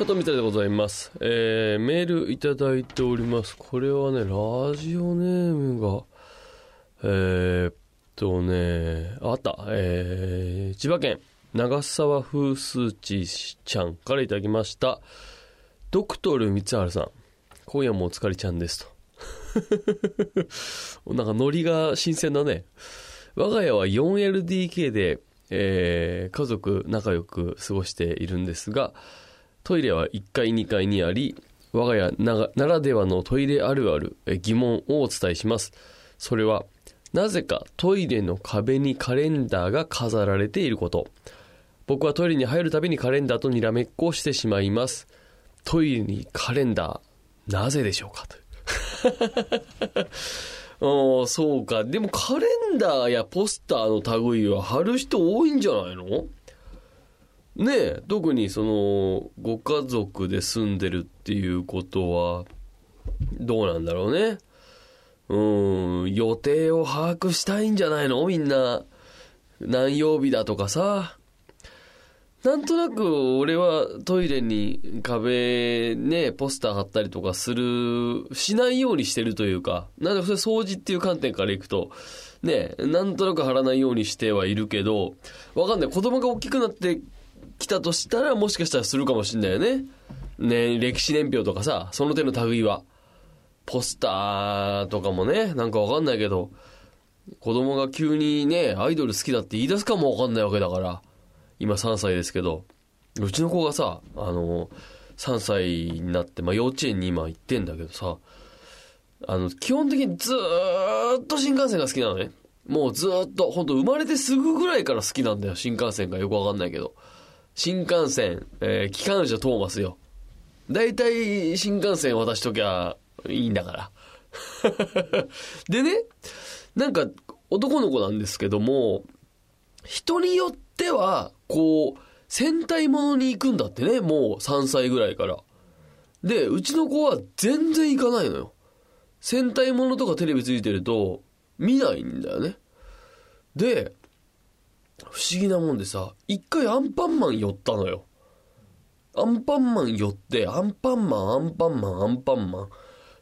加藤みたいでございます。えー、メールいただいております。これはね、ラジオネームが、えー、っとね、あった。えー、千葉県長沢風数値ちゃんからいただきました。ドクトル三原さん、今夜もお疲れちゃんですと。なんかノリが新鮮だね。我が家は 4LDK で、えー、家族仲良く過ごしているんですが、トイレは1階2階にあり、我が家なならではのトイレあるあるえ疑問をお伝えします。それは、なぜかトイレの壁にカレンダーが飾られていること。僕はトイレに入るたびにカレンダーとにらめっこをしてしまいます。トイレにカレンダー、なぜでしょうかと。ああ、そうか。でもカレンダーやポスターの類は貼る人多いんじゃないの？ねえ、特にその、ご家族で住んでるっていうことは、どうなんだろうね。うん、予定を把握したいんじゃないの？みんな。何曜日だとかさ。なんとなく俺はトイレに壁ね、ポスター貼ったりとかする、しないようにしてるというか、なんでそれ掃除っていう観点からいくと、ね、なんとなく貼らないようにしてはいるけど、わかんない。子供が大きくなってきたとしたらもしかしたらするかもしんないよね。ね、歴史年表とかさ、その手の類は。ポスターとかもね、なんかわかんないけど、子供が急にね、アイドル好きだって言い出すかもわかんないわけだから。今3歳ですけど、うちの子がさ、あの、3歳になって、まあ幼稚園に今行ってんだけどさ、あの、基本的にずーっと新幹線が好きなのね。もうずーっと、本当生まれてすぐぐらいから好きなんだよ、新幹線がよくわかんないけど。新幹線、えー機関車トーマスよ。大体新幹線渡しときゃいいんだから。でね、なんか男の子なんですけども、人によっては、こう、戦隊ものに行くんだってね、もう3歳ぐらいから。で、うちの子は全然行かないのよ。戦隊ものとかテレビついてると、見ないんだよね。で、不思議なもんでさ、一回アンパンマン寄ったのよ。アンパンマン寄って、アンパンマン、アンパンマン、アンパンマン。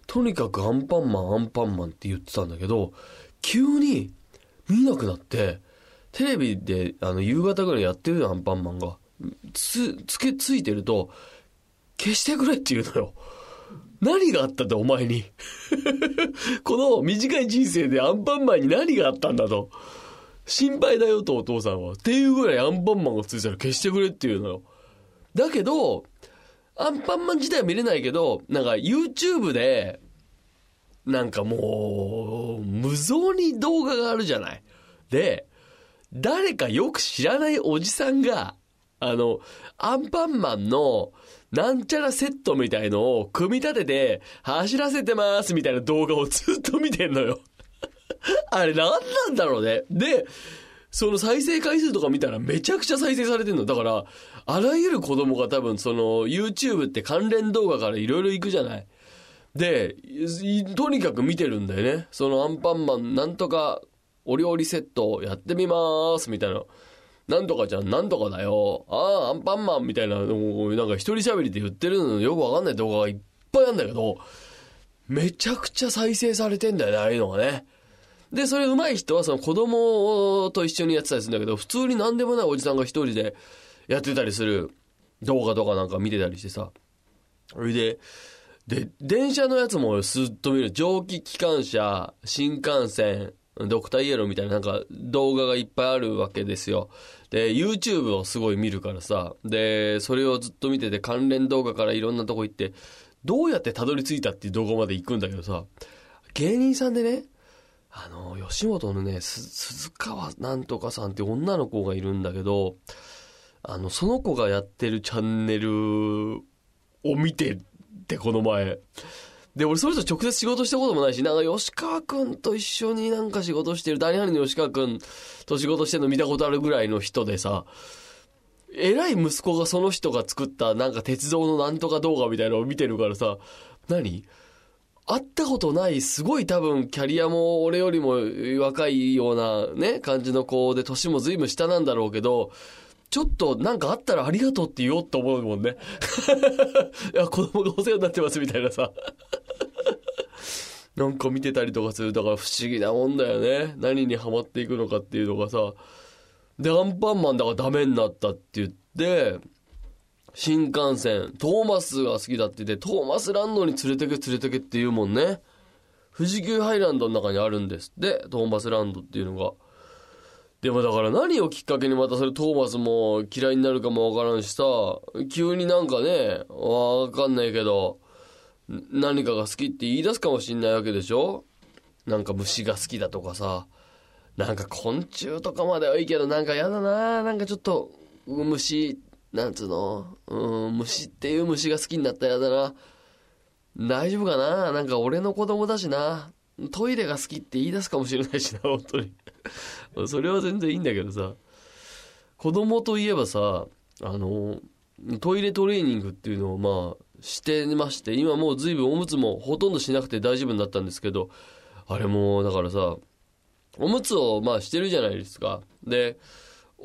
とにかくアンパンマン、アンパンマンって言ってたんだけど、急に見なくなって、テレビであの夕方ぐらいやってるよ、アンパンマンが。つ、つけ、ついてると、消してくれって言うのよ。何があったんだ、お前に。この短い人生でアンパンマンに何があったんだと。心配だよと、お父さんは。っていうぐらいアンパンマンがついたら消してくれって言うのよ。だけど、アンパンマン自体は見れないけど、なんか YouTube で、なんかもう、無造に動画があるじゃない。で、誰かよく知らないおじさんが、あの、アンパンマンの、なんちゃらセットみたいのを組み立てて、走らせてますみたいな動画をずっと見てんのよ。あれ何なんだろうね。で、その再生回数とか見たらめちゃくちゃ再生されてんの。だから、あらゆる子供が多分その YouTube って関連動画からいろいろ行くじゃない。で、とにかく見てるんだよね。そのアンパンマンなんとかお料理セットやってみまーすみたいな。なんとかちゃんなんとかだよ。ああ、アンパンマンみたいなのをなんか一人喋りで言ってるのよくわかんない動画がいっぱいあるんだけど、めちゃくちゃ再生されてんだよね、ああいうのがね。で、それ上手い人はその子供と一緒にやってたりするんだけど、普通に何でもないおじさんが一人でやってたりする動画とかなんか見てたりしてさ。それで、で、電車のやつもすっと見る。蒸気機関車、新幹線、ドクターイエローみたいななんか動画がいっぱいあるわけですよ。で、YouTube をすごい見るからさ。で、それをずっと見てて関連動画からいろんなとこ行って、どうやってたどり着いたっていう動画まで行くんだけどさ、芸人さんでね、あの、吉本のね、鈴川なんとかさんって女の子がいるんだけど、あの、その子がやってるチャンネルを見てって、この前。で、俺それと直接仕事したこともないし、なんか吉川くんと一緒になんか仕事してる、谷原の吉川くんと仕事してるの見たことあるぐらいの人でさ、偉い息子がその人が作ったなんか鉄道のなんとか動画みたいなのを見てるからさ、何？会ったことない、すごい多分キャリアも俺よりも若いようなね、感じの子で、年も随分下なんだろうけど、ちょっとなんかあったらありがとうって言おうと思うもんね。いや、子供がお世話になってますみたいなさ。なんか見てたりとかする。だから不思議なもんだよね。何にハマっていくのかっていうのがさ。で、アンパンマンだからダメになったって言って、新幹線、トーマスが好きだって言って、トーマスランドに連れてけ連れてけって言うもんね。富士急ハイランドの中にあるんですって、トーマスランドっていうのが。でもだから何をきっかけにまたそれトーマスも嫌いになるかもわからんしさ、急になんかね、わかんないけど、何かが好きって言い出すかもしんないわけでしょなんか虫が好きだとかさ、なんか昆虫とかまではいいけどなんかやだななんかちょっと虫、なんつうの、うん、虫っていう虫が好きになったらやだな。大丈夫かな？なんか俺の子供だしな。トイレが好きって言い出すかもしれないしな、本当に。それは全然いいんだけどさ。子供といえばさ、あの、トイレトレーニングっていうのをまあ、してまして、今もう随分おむつもほとんどしなくて大丈夫になったんですけど、あれもだからさ、おむつをまあしてるじゃないですか。で、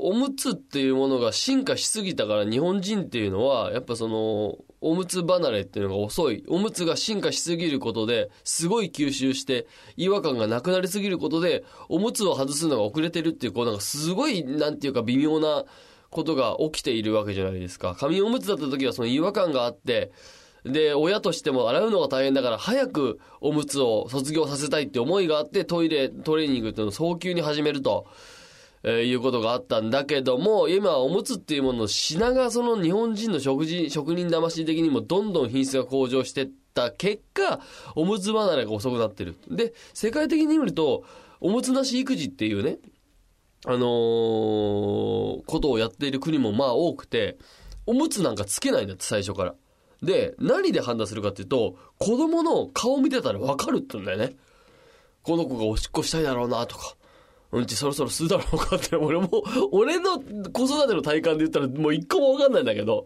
おむつっていうものが進化しすぎたから日本人っていうのは、やっぱその、おむつ離れっていうのが遅い。おむつが進化しすぎることで、すごい吸収して、違和感がなくなりすぎることで、おむつを外すのが遅れてるっていう、こうなんかすごい、なんていうか微妙なことが起きているわけじゃないですか。紙おむつだった時はその違和感があって、で、親としても洗うのが大変だから、早くおむつを卒業させたいって思いがあって、トイレトレーニングっていうのを早急に始めると。えーいうことがあったんだけども、今おむつっていうものの品がその日本人の食事、職人魂的にもどんどん品質が向上してった結果、おむつ離れが遅くなってる。で、世界的に見ると、おむつなし育児っていうね、あのーことをやっている国もまあ多くて、おむつなんかつけないんだって最初から。で、何で判断するかっていうと、子供の顔見てたらわかるって言うんだよね。この子がおしっこしたいだろうなとか。うんちそろそろ吸うだろうかって、俺も、俺の子育ての体感で言ったらもう一個もわかんないんだけど。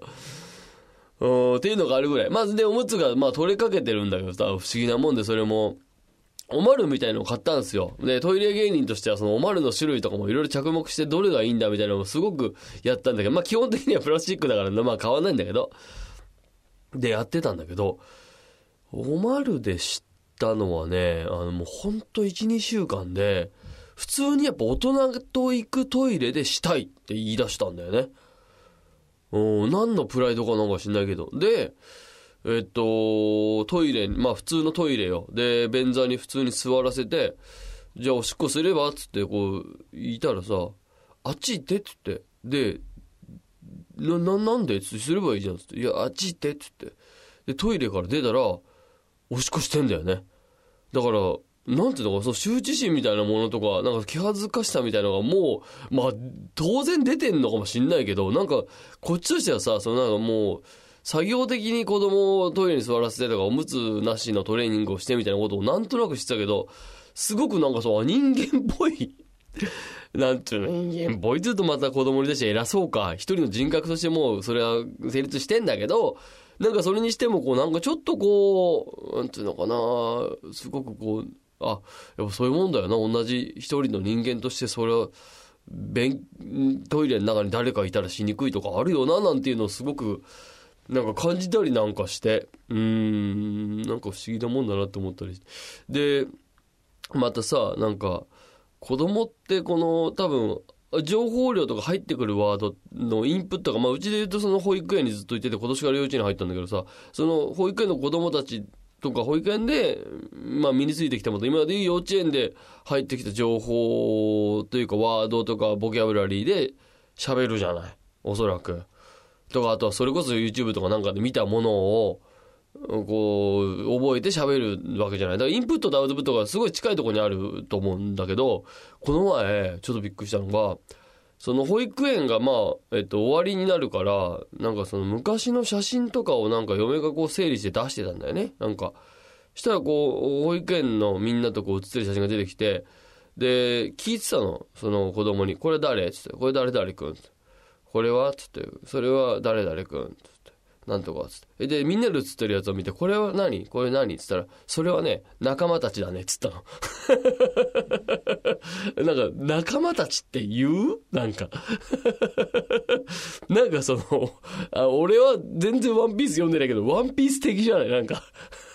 うん、っていうのがあるぐらい。まずで、おむつがまあ取れかけてるんだけどさ、不思議なもんでそれも、おまるみたいのを買ったんですよ。で、トイレ芸人としてはそのおまるの種類とかもいろいろ着目してどれがいいんだみたいなのをすごくやったんだけど、まあ基本的にはプラスチックだから、まあ変わないんだけど。で、やってたんだけど、おまるで知ったのはね、あのもうほんと1、2週間で、普通にやっぱ大人と行くトイレでしたいって言い出したんだよね。うん、何のプライドかなんか知んないけど。で、えっと、トイレに、まあ普通のトイレよ。で、便座に普通に座らせて、じゃあおしっこすればっつってこう、言ったらさ、あっち行ってっつって。で、な、な、なんでつってすればいいじゃんっつって。いや、あっち行ってっつって。で、トイレから出たら、おしっこしてんだよね。だから、なんていうのか、その羞恥心みたいなものとか、なんか気恥ずかしさみたいなのがもう、まあ、当然出てんのかもしんないけど、なんか、こっちとしてはさ、そのなんかもう、作業的に子供をトイレに座らせてとか、おむつなしのトレーニングをしてみたいなことをなんとなくしてたけど、すごくなんかそう、人間っぽい。なんていうの、人間っぽいって言うとまた子供に対して偉そうか。一人の人格としてもう、それは成立してんだけど、なんかそれにしてもこう、なんかちょっとこう、なんていうのかな、すごくこう、あ、やっぱそういうもんだよな。同じ一人の人間としてそれは、便、トイレの中に誰かいたらしにくいとかあるよな、なんていうのをすごく、なんか感じたりなんかして、うん、なんか不思議なもんだなって思ったりして。で、またさ、なんか、子供ってこの、多分、情報量とか入ってくるワードのインプットが、まあうちで言うとその保育園にずっといてて、今年から幼稚園に入ったんだけどさ、その保育園の子供たちとか保育園で、まあ身についてきたもの、今までいう幼稚園で入ってきた情報というかワードとかボキャブラリーで喋るじゃない。おそらく。とか、あとはそれこそ YouTube とかなんかで見たものを、こう、覚えて喋るわけじゃない。だからインプットとアウトプットがすごい近いところにあると思うんだけど、この前、ちょっとびっくりしたのが、その保育園がまあ、えっと、終わりになるから、なんかその昔の写真とかをなんか嫁がこう整理して出してたんだよね。なんか。したらこう、保育園のみんなとこう写ってる写真が出てきて、で、聞いてたの。その子供に、これ誰？つって、これ誰？誰くん？これは？つって、それは誰？誰くん？なんとか、つって。で、みんなで写ってるやつを見て、これは何？これ何？つったら、それはね、仲間たちだね、つったの。なんか、仲間たちって言う？なんか。なんかそのあ、俺は全然ワンピース読んでないけど、ワンピース的じゃない？なんか。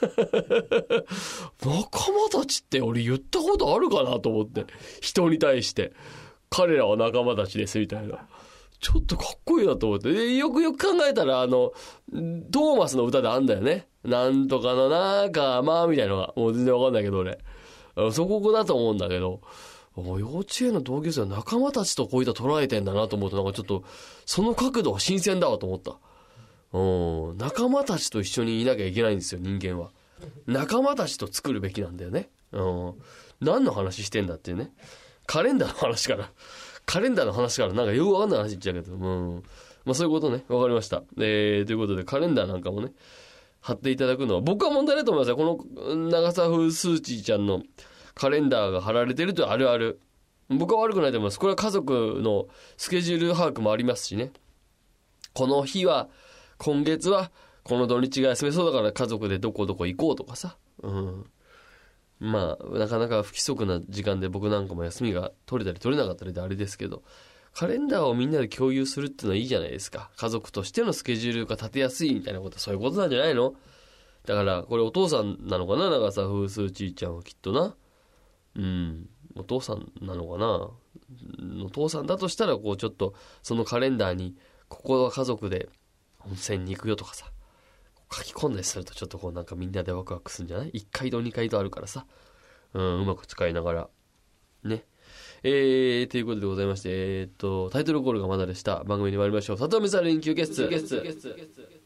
仲間たちって俺言ったことあるかなと思って。人に対して。彼らは仲間たちです、みたいな。ちょっとかっこいいなと思って。よくよく考えたら、あの、トーマスの歌であんだよね。なんとかの仲間、みたいなのが。もう全然わかんないけど、俺。そこだと思うんだけど。幼稚園の同級生は仲間たちとこういった捉えてんだなと思うと、なんかちょっと、その角度は新鮮だわと思った。うん。仲間たちと一緒にいなきゃいけないんですよ、人間は。仲間たちと作るべきなんだよね。うん。何の話してんだっていうね。カレンダーの話から。カレンダーの話からなんかよくわかんない話言っちゃうけど、うん。まあそういうことね。わかりました。えー、ということでカレンダーなんかもね、貼っていただくのは、僕は問題ないと思いますよ。この長澤風スーチーちゃんのカレンダーが貼られてるとあるある。僕は悪くないと思います。これは家族のスケジュール把握もありますしね。この日は、今月は、この土日が休めそうだから家族でどこどこ行こうとかさ。うん。まあ、なかなか不規則な時間で僕なんかも休みが取れたり取れなかったりであれですけど、カレンダーをみんなで共有するっていうのはいいじゃないですか。家族としてのスケジュールが立てやすいみたいなこと、そういうことなんじゃないの？だから、これお父さんなのかな？長澤風数ちーちゃんはきっとな。うん。お父さんなのかな？お父さんだとしたら、こうちょっと、そのカレンダーに、ここは家族で温泉に行くよとかさ、書き込んだりするとちょっとこうなんかみんなでワクワクするんじゃない ?1 回と2回とあるからさ。うん、うまく使いながら。ね。えー、ということでございまして、えー、っと、タイトルコールがまだでした。番組に参りましょう。里見さん連休ゲスト。ゲスト。